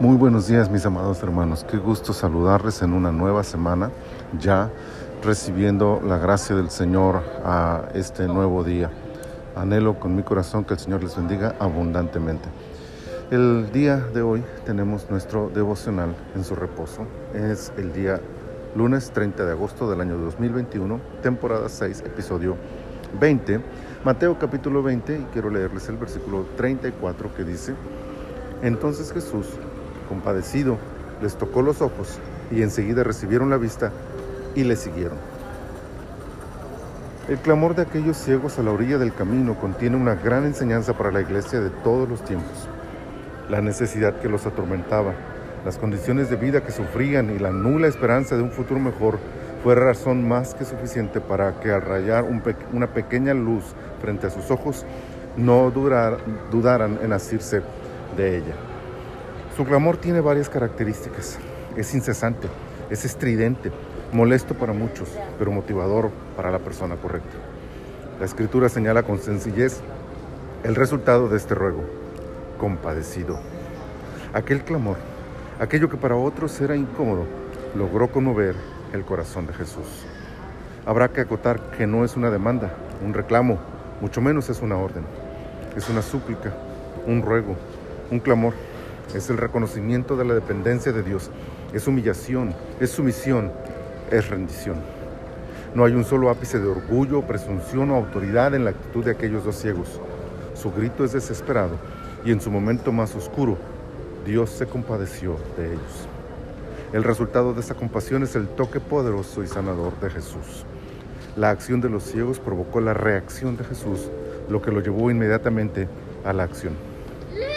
Muy buenos días mis amados hermanos, qué gusto saludarles en una nueva semana, ya recibiendo la gracia del Señor a este nuevo día. Anhelo con mi corazón que el Señor les bendiga abundantemente. El día de hoy tenemos nuestro devocional en su reposo. Es el día lunes 30 de agosto del año 2021, temporada 6, episodio 20, Mateo capítulo 20, y quiero leerles el versículo 34 que dice, entonces Jesús compadecido, les tocó los ojos y enseguida recibieron la vista y le siguieron. El clamor de aquellos ciegos a la orilla del camino contiene una gran enseñanza para la iglesia de todos los tiempos. La necesidad que los atormentaba, las condiciones de vida que sufrían y la nula esperanza de un futuro mejor fue razón más que suficiente para que al rayar una pequeña luz frente a sus ojos no dudaran en asirse de ella. Su clamor tiene varias características. Es incesante, es estridente, molesto para muchos, pero motivador para la persona correcta. La escritura señala con sencillez el resultado de este ruego, compadecido. Aquel clamor, aquello que para otros era incómodo, logró conmover el corazón de Jesús. Habrá que acotar que no es una demanda, un reclamo, mucho menos es una orden. Es una súplica, un ruego, un clamor es el reconocimiento de la dependencia de Dios, es humillación, es sumisión, es rendición. No hay un solo ápice de orgullo, presunción o autoridad en la actitud de aquellos dos ciegos. Su grito es desesperado y en su momento más oscuro, Dios se compadeció de ellos. El resultado de esa compasión es el toque poderoso y sanador de Jesús. La acción de los ciegos provocó la reacción de Jesús, lo que lo llevó inmediatamente a la acción.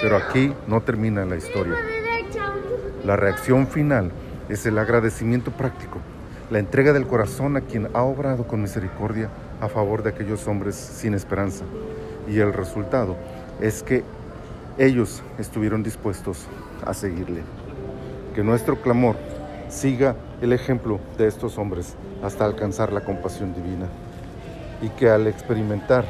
Pero aquí no termina la historia. La reacción final es el agradecimiento práctico, la entrega del corazón a quien ha obrado con misericordia a favor de aquellos hombres sin esperanza. Y el resultado es que ellos estuvieron dispuestos a seguirle. Que nuestro clamor siga el ejemplo de estos hombres hasta alcanzar la compasión divina. Y que al experimentar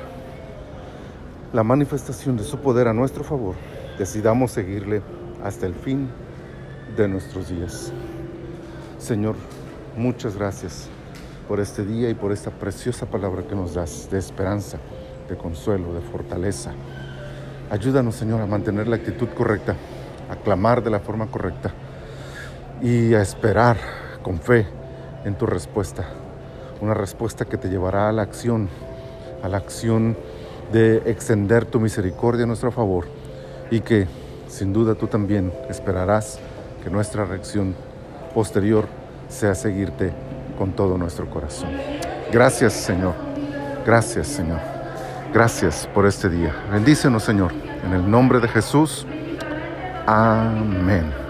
la manifestación de su poder a nuestro favor, decidamos seguirle hasta el fin de nuestros días. Señor, muchas gracias por este día y por esta preciosa palabra que nos das de esperanza, de consuelo, de fortaleza. Ayúdanos, Señor, a mantener la actitud correcta, a clamar de la forma correcta y a esperar con fe en tu respuesta. Una respuesta que te llevará a la acción, a la acción de extender tu misericordia a nuestro favor y que sin duda tú también esperarás que nuestra reacción posterior sea seguirte con todo nuestro corazón. Gracias Señor, gracias Señor, gracias por este día. Bendícenos Señor, en el nombre de Jesús. Amén.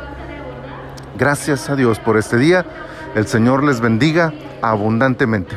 Gracias a Dios por este día. El Señor les bendiga abundantemente.